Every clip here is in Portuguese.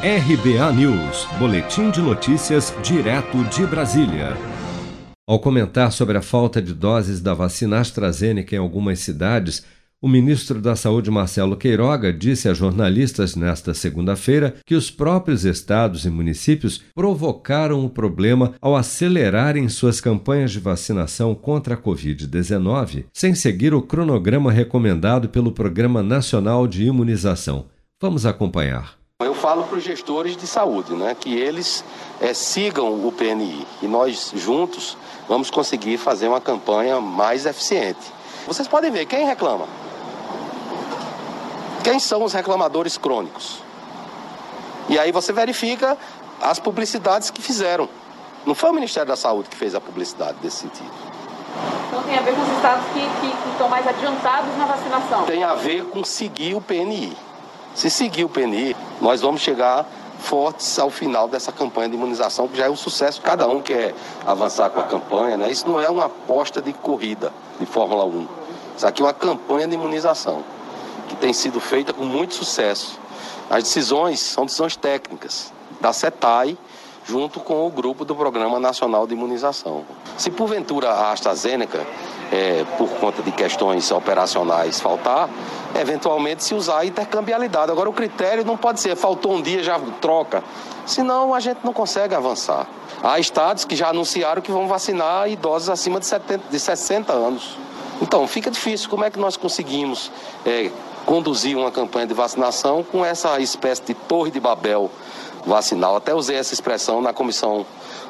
RBA News, Boletim de Notícias, direto de Brasília. Ao comentar sobre a falta de doses da vacina AstraZeneca em algumas cidades, o ministro da Saúde, Marcelo Queiroga, disse a jornalistas nesta segunda-feira que os próprios estados e municípios provocaram o problema ao acelerarem suas campanhas de vacinação contra a Covid-19, sem seguir o cronograma recomendado pelo Programa Nacional de Imunização. Vamos acompanhar. Eu falo para os gestores de saúde, né, que eles é, sigam o PNI e nós juntos vamos conseguir fazer uma campanha mais eficiente. Vocês podem ver quem reclama. Quem são os reclamadores crônicos? E aí você verifica as publicidades que fizeram. Não foi o Ministério da Saúde que fez a publicidade desse sentido. Então tem a ver com os estados que, que, que estão mais adiantados na vacinação? Tem a ver com seguir o PNI. Se seguir o PNI, nós vamos chegar fortes ao final dessa campanha de imunização, que já é um sucesso. Cada um quer avançar com a campanha, né? Isso não é uma aposta de corrida de Fórmula 1. Isso aqui é uma campanha de imunização que tem sido feita com muito sucesso. As decisões são decisões técnicas da CETAI, junto com o grupo do Programa Nacional de Imunização. Se porventura a AstraZeneca, é, por conta de questões operacionais, faltar, eventualmente se usar a intercambialidade. Agora, o critério não pode ser faltou um dia, já troca. Senão, a gente não consegue avançar. Há estados que já anunciaram que vão vacinar idosos acima de, 70, de 60 anos. Então, fica difícil. Como é que nós conseguimos é, conduzir uma campanha de vacinação com essa espécie de torre de Babel vacinal? Até usei essa expressão na comissão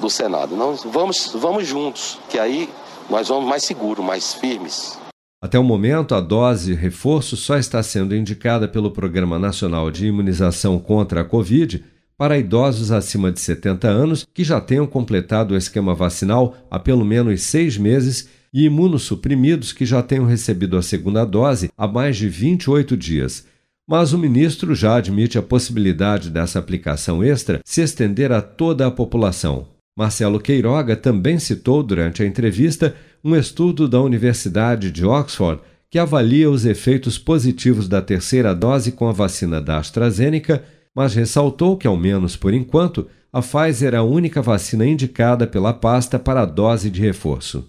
do Senado. Não, vamos, vamos juntos, que aí nós vamos mais seguros, mais firmes. Até o momento, a dose reforço só está sendo indicada pelo Programa Nacional de Imunização contra a Covid para idosos acima de 70 anos que já tenham completado o esquema vacinal há pelo menos seis meses e imunossuprimidos que já tenham recebido a segunda dose há mais de 28 dias. Mas o ministro já admite a possibilidade dessa aplicação extra se estender a toda a população. Marcelo Queiroga também citou durante a entrevista um estudo da Universidade de Oxford que avalia os efeitos positivos da terceira dose com a vacina da AstraZeneca, mas ressaltou que, ao menos por enquanto, a Pfizer é a única vacina indicada pela pasta para a dose de reforço.